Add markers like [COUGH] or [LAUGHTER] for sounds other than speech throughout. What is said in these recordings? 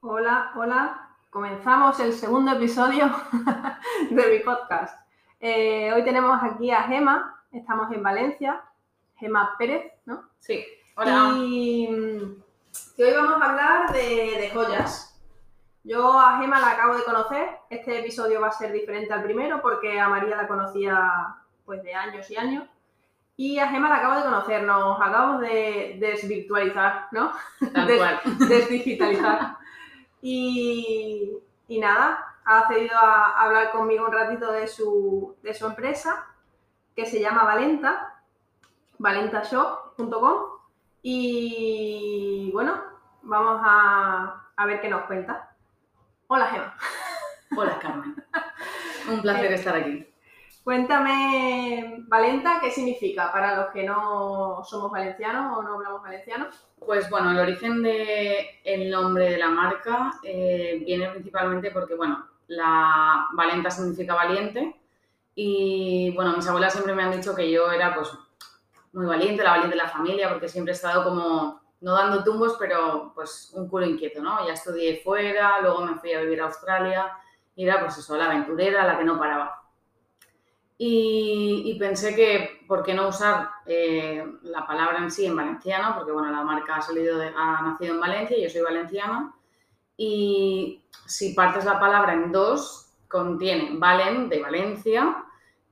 Hola, hola. Comenzamos el segundo episodio [LAUGHS] de mi podcast. Eh, hoy tenemos aquí a Gema, estamos en Valencia, Gema Pérez, ¿no? Sí, hola. Y mm, hoy vamos a hablar de, de joyas. Yo a Gema la acabo de conocer, este episodio va a ser diferente al primero porque a María la conocía pues de años y años. Y a Gema la acabo de conocer, nos acabamos de desvirtualizar, ¿no? Tal [LAUGHS] Des- cual. desdigitalizar. Y, y nada, ha accedido a hablar conmigo un ratito de su, de su empresa, que se llama Valenta, valentashop.com. Y bueno, vamos a, a ver qué nos cuenta. Hola Gema, Hola, Carmen. Un placer estar aquí. Cuéntame Valenta, ¿qué significa para los que no somos valencianos o no hablamos valenciano? Pues bueno, el origen del nombre de la marca eh, viene principalmente porque, bueno, la valenta significa valiente y, bueno, mis abuelas siempre me han dicho que yo era, pues, muy valiente, la valiente de la familia, porque siempre he estado como, no dando tumbos, pero, pues, un culo inquieto, ¿no? Ya estudié fuera, luego me fui a vivir a Australia y era, pues, eso, la aventurera, la que no paraba. Y, y pensé que, ¿por qué no usar eh, la palabra en sí en valenciano? Porque, bueno, la marca ha, salido de- ha nacido en Valencia, yo soy valenciana. Y si partes la palabra en dos, contiene valen, de Valencia,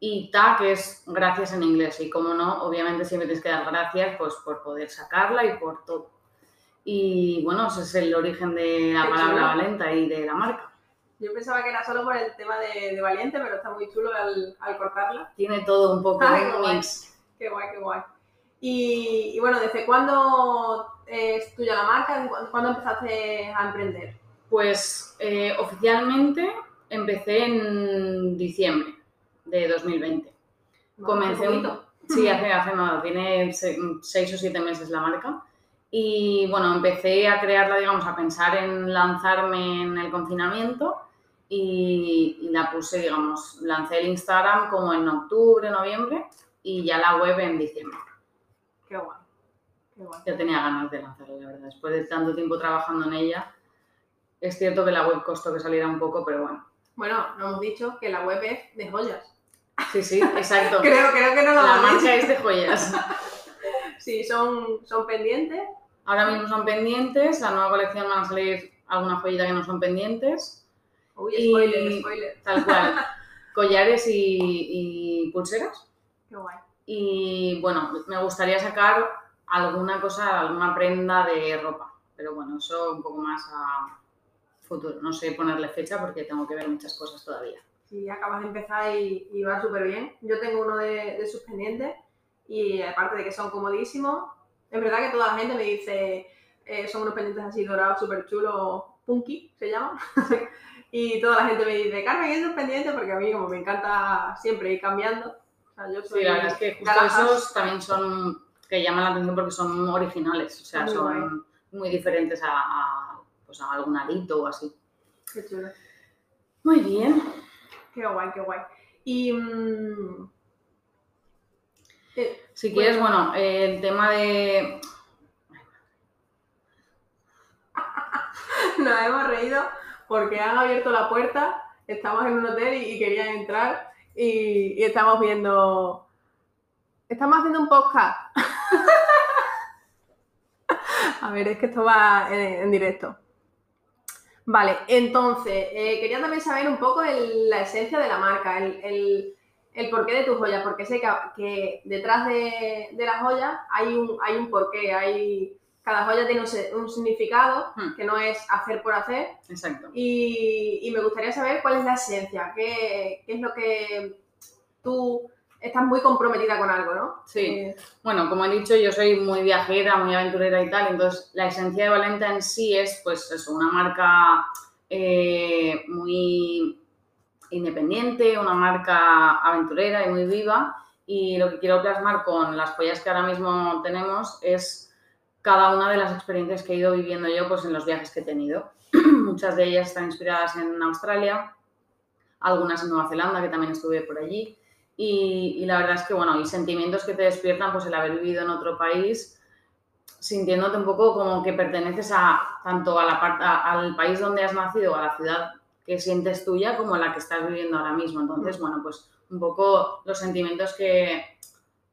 y ta, que es gracias en inglés. Y como no, obviamente siempre tienes que dar gracias pues, por poder sacarla y por todo. Y bueno, ese es el origen de la palabra valenta y de la marca. Yo pensaba que era solo por el tema de, de valiente, pero está muy chulo al, al cortarla. Tiene todo un poco, Ay, qué guay. mix. Qué guay, qué guay. Y, y bueno, ¿desde cuándo es tuya la marca? ¿Cu- ¿Cuándo empezaste a emprender? Pues eh, oficialmente empecé en diciembre de 2020. Comencé un. Sí, hace, [LAUGHS] hace nada, tiene se- seis o siete meses la marca. Y bueno, empecé a crearla, digamos, a pensar en lanzarme en el confinamiento y, y la puse, digamos, lancé el Instagram como en octubre, noviembre y ya la web en diciembre. Qué guay. Qué guay. Ya tenía ganas de lanzarla, la verdad. Después de tanto tiempo trabajando en ella, es cierto que la web costó que saliera un poco, pero bueno. Bueno, no hemos dicho que la web es de joyas. Sí, sí, exacto. [LAUGHS] Creo, creo que no lo La marca es de joyas. [LAUGHS] Sí, son, son pendientes. Ahora mismo son pendientes, la nueva colección van a salir alguna joyita que no son pendientes, Uy, Y- spoiler, spoiler. tal cual, [LAUGHS] collares y, y pulseras. Qué guay. Y bueno, me gustaría sacar alguna cosa, alguna prenda de ropa, pero bueno, eso un poco más a futuro. No sé ponerle fecha porque tengo que ver muchas cosas todavía. Sí, acabas de empezar y, y va súper bien. Yo tengo uno de, de sus pendientes y aparte de que son comodísimos, es verdad que toda la gente me dice, eh, son unos pendientes así dorados súper chulos, punky se llaman. [LAUGHS] y toda la gente me dice, Carmen, ¿y esos pendientes? Porque a mí como me encanta siempre ir cambiando. O sea, yo soy Sí, la verdad es que justo esos también son que llaman la atención porque son originales, o sea, Muy guay. son muy diferentes a, a, pues a algún arito o así. Qué chulo. Muy bien. Qué guay, qué guay. Y... mm, eh, Si quieres, bueno, eh, el tema de... [LAUGHS] Nos hemos reído porque han abierto la puerta, estamos en un hotel y, y querían entrar y, y estamos viendo... Estamos haciendo un podcast. [LAUGHS] A ver, es que esto va en, en directo. Vale, entonces, eh, quería también saber un poco el- la esencia de la marca, el, el- el porqué de tus joyas, porque sé que, que detrás de, de las joyas hay un, hay un porqué, hay, cada joya tiene un, significado Hmm. que no es hacer por hacer, Exacto. y, y me gustaría saber cuál es la esencia, qué, qué es lo que tú estás muy comprometida con algo, ¿no? Sí. Eh, Bueno, como he dicho, yo soy muy viajera, muy aventurera y tal, entonces la esencia de Valenta en sí es, pues eso, una marca eh, muy independiente, una marca aventurera y muy viva, y lo que quiero plasmar con las joyas que ahora mismo tenemos es cada una de las experiencias que he ido viviendo yo pues, en los viajes que he tenido. [CLEARS THROAT] Muchas de ellas están inspiradas en Australia, algunas en Nueva Zelanda, que también estuve por allí. Y, y la verdad es que, bueno, y sentimientos que te despiertan, pues el haber vivido en otro país, sintiéndote un poco como que perteneces a tanto a la parte, al país donde has nacido, a la ciudad que sientes tuya, como la que estás viviendo ahora mismo. Entonces, bueno, pues un poco los sentimientos que,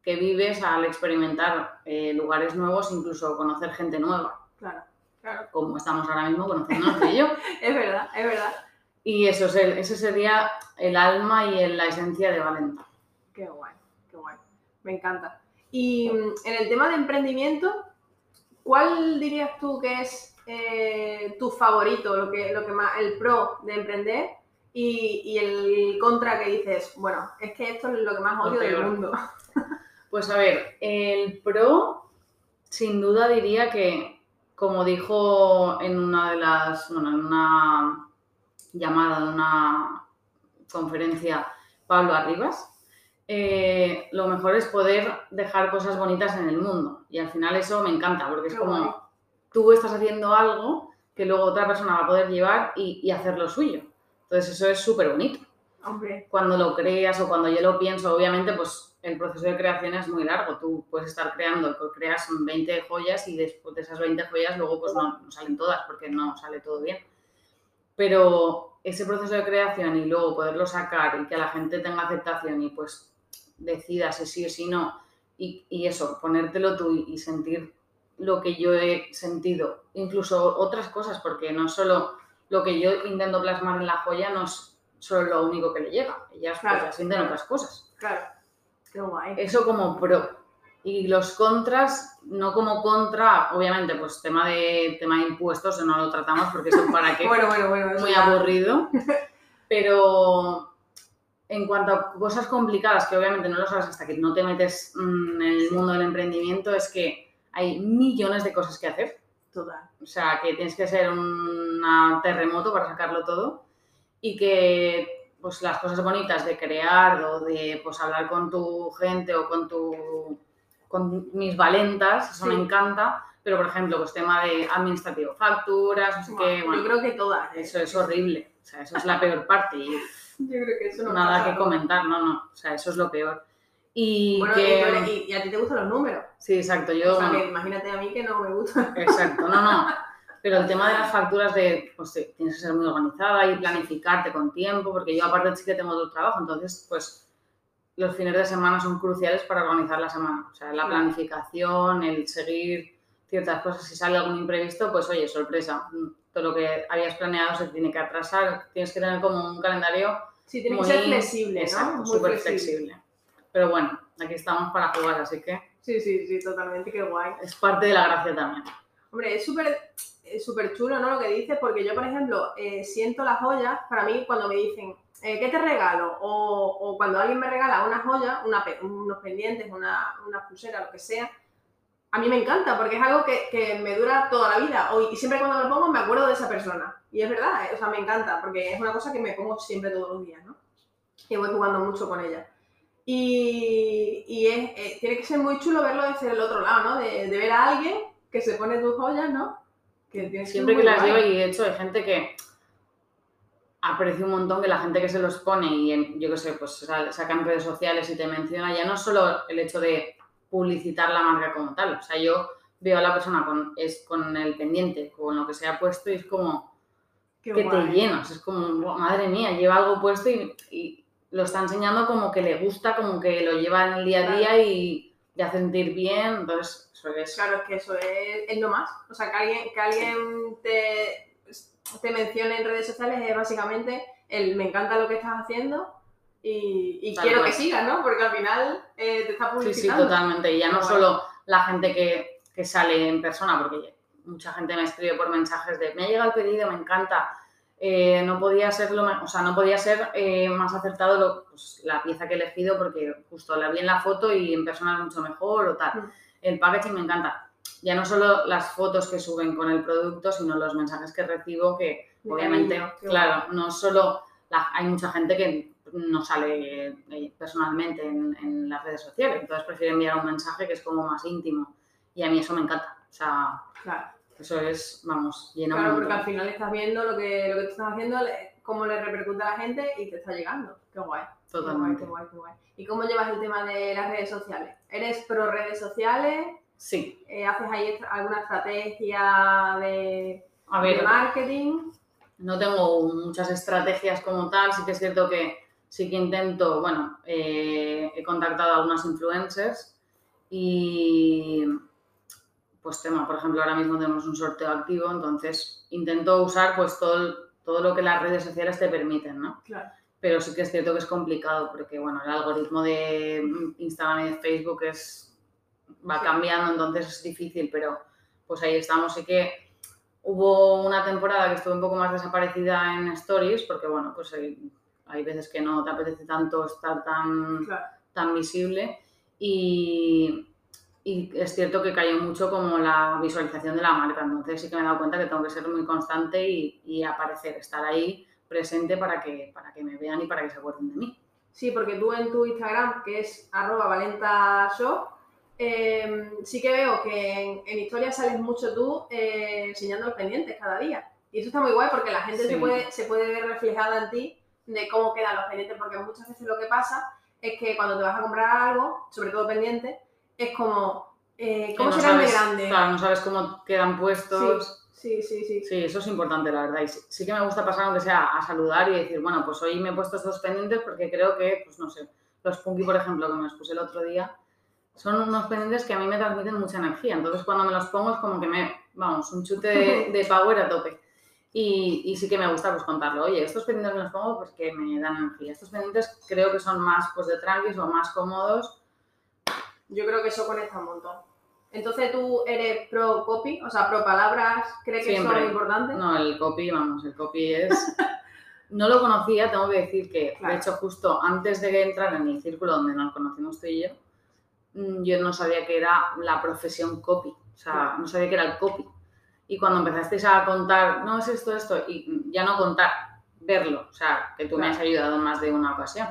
que vives al experimentar eh, lugares nuevos, incluso conocer gente nueva. Claro, claro. Como estamos ahora mismo conociéndonos tú y yo. [LAUGHS] Es verdad, es verdad. Y eso es el- ese sería el alma y el- la esencia de Valenta. Qué guay, qué guay. Me encanta. Y mm, en el tema de emprendimiento, ¿cuál dirías tú que es eh, tu favorito, lo que, lo que más, el pro de emprender? Y, y el contra que dices, bueno, es que esto es lo que más odio del mundo. [LAUGHS] Pues a ver, el pro, sin duda diría que, como dijo en una de las, bueno, en una llamada, en una conferencia, Pablo Arribas, eh, lo mejor es poder dejar cosas bonitas en el mundo. Y al final eso me encanta, porque es Qué como guay. tú estás haciendo algo que luego otra persona va a poder llevar y, y hacer lo suyo. Entonces eso es súper bonito cuando lo creas o cuando yo lo pienso, obviamente, pues el proceso de creación es muy largo. Tú puedes estar creando, pues, creas 20 joyas y después de esas 20 joyas luego pues no, no salen todas porque no sale todo bien. Pero ese proceso de creación y luego poderlo sacar y que la gente tenga aceptación y pues decida si sí o si no y, y eso, ponértelo tú y, sentir lo que yo he sentido, incluso otras cosas, porque no solo lo que yo intento plasmar en la joya no es solo lo único que le llega, ellas pues, Claro. sienten otras cosas. claro. Qué guay. Eso como pro. Y los contras, no como contra, obviamente, pues tema de tema de impuestos no lo tratamos porque eso para [LAUGHS] qué, Bueno, bueno, bueno. eso muy aburrido. [LAUGHS] Pero en cuanto a cosas complicadas, que obviamente no lo sabes hasta que no te metes mm, en el mundo del emprendimiento, es que hay millones de cosas que hacer. Total. O sea, que tienes que ser un terremoto para sacarlo todo y que pues las cosas bonitas de crear o de pues hablar con tu gente o con tu con mis valentas, eso me Sí. encanta, pero por ejemplo, pues tema de administrativo, facturas, no sé qué, Yo bueno, creo que todas. ¿eh? eso es horrible, o sea, eso es la [LAUGHS] peor parte y Yo creo que eso no nada pasa. que comentar, no, no, o sea, eso es lo peor. Y Bueno, que... y, y- a ti te gustan los números. Sí, exacto, yo... O sea, que imagínate a mí que no me gusta. Exacto, no, no. [LAUGHS] Pero el tema de las facturas de, pues sí, tienes que ser muy organizada y planificarte con tiempo, porque yo aparte sí que tengo otro trabajo, entonces pues los fines de semana son cruciales para organizar la semana. O sea, la planificación, el seguir ciertas cosas, si sale algún imprevisto, pues oye, sorpresa, mm, todo lo que habías planeado se tiene que atrasar, tienes que tener como un calendario Sí, tiene muy que ser flexible, exacto, ¿no? Súper flexible. Pero bueno, aquí estamos para jugar, así que Sí, sí, sí, totalmente, qué guay. es parte de la gracia también. Hombre, es súper súper chulo, ¿no? Lo que dices, porque yo, por ejemplo, eh, siento las joyas, para mí, cuando me dicen, eh, ¿qué te regalo? O, o cuando alguien me regala una joya, una unos pendientes, una, una pulsera, lo que sea, a mí me encanta, porque es algo que, que me dura toda la vida. Y siempre cuando me lo pongo me acuerdo de esa persona. Y es verdad, eh, o sea, me encanta, porque es una cosa que me pongo siempre todos los días, ¿no? Y voy jugando mucho con ella. Y, y es, eh, tiene que ser muy chulo verlo desde el otro lado, ¿no? De, de ver a alguien que se pone tus joyas, ¿no? Que tiene Siempre que las guay. llevo y de hecho hay gente que aprecio un montón que la gente que se los pone y en- yo qué sé, pues sa- sacan redes sociales y te menciona ya no solo el hecho de publicitar la marca como tal, o sea, yo veo a la persona con, es, con el pendiente, con lo que se ha puesto y es como Qué que te guay. llenas, es como, "Buah, madre mía, lleva algo puesto y, y lo está enseñando como que le gusta, como que lo lleva en el día a Claro. día y te hace sentir bien, entonces eso es... Claro, es que eso es, es lo más. O sea, que alguien, que alguien te, te mencione en redes sociales es básicamente el me encanta lo que estás haciendo y, y quiero cual. que sigas, ¿no? Porque al final eh, te está Sí, sí, publicitando. totalmente. Y ya no Qué solo la gente que, que sale en persona, porque mucha gente me escribe por mensajes de me ha llegado el pedido, me encanta. eh, no podía ser lo o sea, no podía ser eh, más acertado lo- pues, la pieza que he elegido porque justo la vi en la foto y en persona es mucho mejor o tal. Mm. El packaging me encanta. Ya no solo las fotos que suben con el producto, sino los mensajes que recibo que obviamente, claro, no solo la- hay mucha gente que no sale eh, personalmente en, en las redes sociales, entonces prefiero enviar un mensaje que es como más íntimo y a mí eso me encanta, o sea, Claro, eso es, vamos, lleno claro porque al final estás viendo lo que, lo que tú estás haciendo, cómo le repercute a la gente y te está llegando. Qué guay. Qué guay, totalmente. qué guay, qué guay. ¿Y cómo llevas el tema de las redes sociales? ¿Eres pro redes sociales? Sí. Eh, ¿Haces ahí alguna estrategia de, A de marketing? no tengo muchas estrategias como tal, sí que es cierto que sí que intento, bueno, eh, he contactado a algunas influencers y pues tema, por ejemplo, ahora mismo tenemos un sorteo activo, entonces intento usar pues todo, todo lo que las redes sociales te permiten, ¿no? Claro. Pero sí que es cierto que es complicado porque, bueno, el algoritmo de Instagram y de Facebook es, va Sí. cambiando, entonces es difícil, pero pues ahí estamos. Sí que hubo una temporada que estuve un poco más desaparecida en Stories porque, bueno, pues hay, hay veces que no te apetece tanto estar tan, Claro. tan visible y, y es cierto que cayó mucho como la visualización de la marca, entonces sí que me he dado cuenta que tengo que ser muy constante y, y aparecer, estar ahí presente para que, para que me vean y para que se acuerden de mí. Sí, porque tú en tu Instagram, que es arroba valentashop, eh, sí que veo que en, en historias sales mucho tú eh, enseñando los pendientes cada día. Y eso está muy guay porque la gente Sí. se, puede, se puede ver reflejada en ti de cómo quedan los pendientes, porque muchas veces lo que pasa es que cuando te vas a comprar algo, sobre todo pendientes, es como, eh, ¿cómo no serán de grande? Claro, no sabes cómo quedan puestos. Sí, sí, sí. Sí, eso es importante, la verdad. Y sí, sí que me gusta pasar, aunque sea, a saludar y decir, bueno, pues hoy me he puesto estos pendientes porque creo que, pues no sé, los Punky, por ejemplo, que me los puse el otro día, son unos pendientes que a mí me transmiten mucha energía. Entonces, cuando me los pongo es como que me, vamos, un chute de, de power a tope. Y, y sí que me gusta pues contarlo. Oye, estos pendientes me los pongo porque me dan energía. Estos pendientes creo que son más pues de tranquis o más cómodos. Yo creo que eso conecta un montón. Entonces tú eres pro copy, o sea, pro palabras, ¿crees que Siempre. eso es importante? No, el copy, vamos, el copy es... [LAUGHS] No lo conocía, tengo que decir que, Claro. de hecho, justo antes de entrar en el círculo donde nos conocimos tú y yo, mm, yo no sabía que era la profesión copy, o sea, Claro. no sabía que era el copy. Y cuando empezasteis a contar, no es esto, esto, y ya no contar, verlo, o sea, que tú me Claro. has ayudado en más de una ocasión.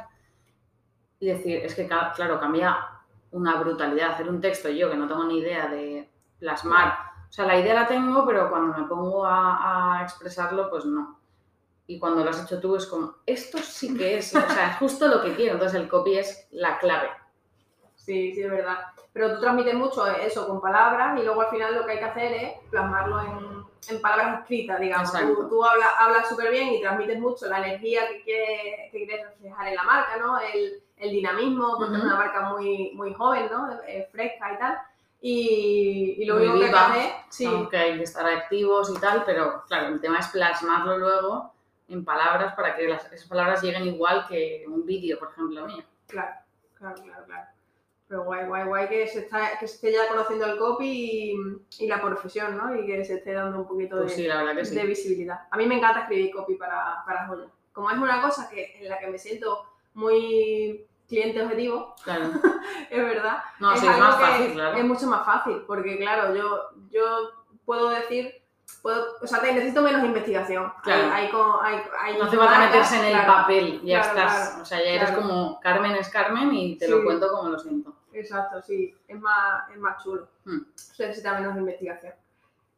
Y decir, es que, claro, cambia una brutalidad hacer un texto yo que no tengo ni idea de plasmar. O sea, la idea la tengo, pero cuando me pongo a, a expresarlo, pues no. Y cuando lo has hecho tú es como, esto sí que es, o sea, es justo lo que quiero. Entonces el copy es la clave. Sí, sí, es verdad. Pero tú transmites mucho eso con palabras y luego al final lo que hay que hacer es plasmarlo en, en palabras escritas, digamos. Exacto. Tú, tú hablas, hablas súper bien y transmites mucho la energía que quieres, que quieres reflejar en la marca, ¿no? El, el dinamismo, porque es Ujú. una marca muy, muy joven, ¿no? Eh, fresca y tal. Y, y lo único que hacer, sí, Aunque hay que estar activos y tal, pero claro, el tema es plasmarlo luego en palabras para que las, esas palabras lleguen igual que un vídeo, por ejemplo, mío. Claro, claro, claro, claro. Pero guay, guay, guay que se, está, que se esté ya conociendo el copy y, y la profesión, ¿no? Y que se esté dando un poquito Pues de, sí, sí. de visibilidad. A mí me encanta escribir copy para, para joyas. Como es una cosa que, en la que me siento muy cliente objetivo, Claro. [LAUGHS] es verdad. No, sí, es algo más que fácil, claro. Es mucho más fácil, porque claro, yo, yo puedo decir, puedo, o sea, te- necesito menos investigación. Claro. Hay, hay, hay, hay No hace falta meterse en el claro, papel, ya claro, estás. o sea, ya eres como Carmen es Carmen y te Sí. lo cuento como lo siento. Exacto, sí, es más, es más chulo. Hmm. Se necesita menos investigación.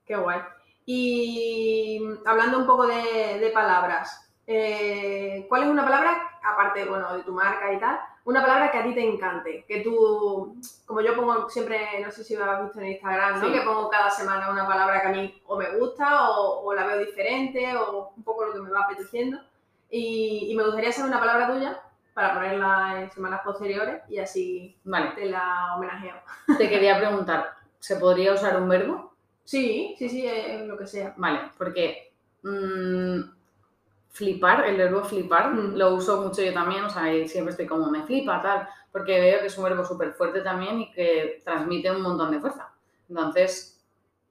Qué guay. Y hablando un poco de, de palabras, eh, ¿cuál es una palabra, aparte bueno, de tu marca y tal, una palabra que a ti te encante? Que tú, como yo pongo siempre, no sé si lo has visto en Instagram, ¿no? Sí. que pongo cada semana una palabra que a mí o me gusta o, o la veo diferente o un poco lo que me va apeteciendo. Y, y me gustaría saber una palabra tuya para ponerla en semanas posteriores y así Vale, te la homenajeo. [LAUGHS] te quería preguntar, ¿se podría usar un verbo? Sí, sí, sí, eh, lo que sea. Vale, porque mm, flipar, el verbo flipar, Mm. lo uso mucho yo también, o sea, siempre estoy como me flipa, tal, porque veo que es un verbo súper fuerte también y que transmite un montón de fuerza. Entonces,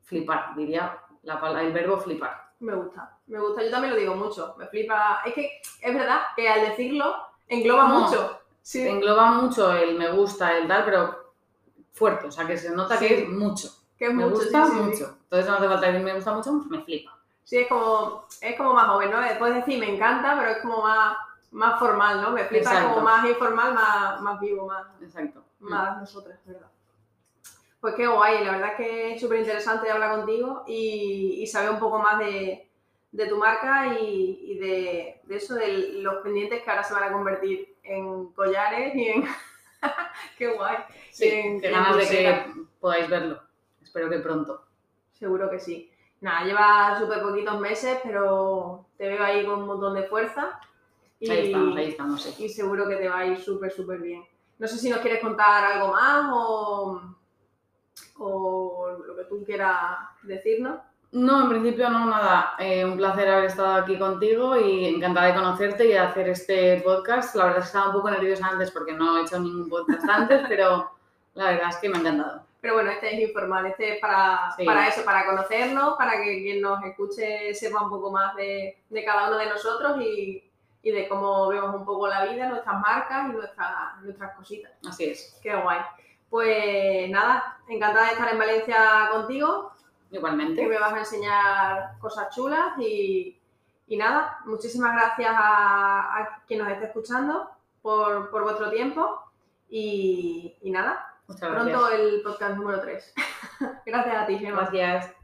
flipar, diría la, el verbo flipar. Me gusta, me gusta. Yo también lo digo mucho. Me flipa. Es que es verdad que al decirlo engloba No. mucho. Sí, Engloba mucho el me gusta, el tal, pero fuerte, o sea, que se nota Sí. que es mucho. que es Me mucho. gusta sí, mucho. Entonces no hace falta decir me gusta mucho, me flipa. Sí, es como, es como más joven, ¿no? Puedes decir me encanta, pero es como más, más formal, ¿no? Me flipa Exacto. como más informal, más, más vivo, más, Exacto. más nosotras, ¿verdad? Pues qué guay, la verdad es que es súper interesante hablar contigo y, y saber un poco más de, de tu marca y, y de, de eso, de los pendientes que ahora se van a convertir en collares y en... [LAUGHS] qué guay. Sí, en- ganas de que podáis verlo. espero que pronto. Seguro que sí. Nada, lleva súper poquitos meses, pero te veo ahí con un montón de fuerza. Y, Ahí estamos, ahí estamos, sí. y seguro que te va a ir súper, súper bien. No sé si nos quieres contar algo más o, o lo que tú quieras decirnos. No, en principio no, nada. Eh, un placer haber estado aquí contigo y encantada de conocerte y de hacer este podcast. La verdad es que estaba un poco nerviosa antes porque no he hecho ningún podcast antes, [LAUGHS] pero la verdad es que me ha encantado. Pero bueno, este es informal, este es para, Sí. para eso, para conocernos, para que quien nos escuche sepa un poco más de, de cada uno de nosotros y, y de cómo vemos un poco la vida, nuestras marcas y nuestras, nuestras cositas. Así es, Qué guay. Pues nada, encantada de estar en Valencia contigo, que igualmente. me vas a enseñar cosas chulas y, y nada, muchísimas gracias a, a quien nos esté escuchando por, por vuestro tiempo y, y nada, Muchas gracias. pronto el podcast número 3. [LAUGHS] gracias a ti, Gemma. Gracias.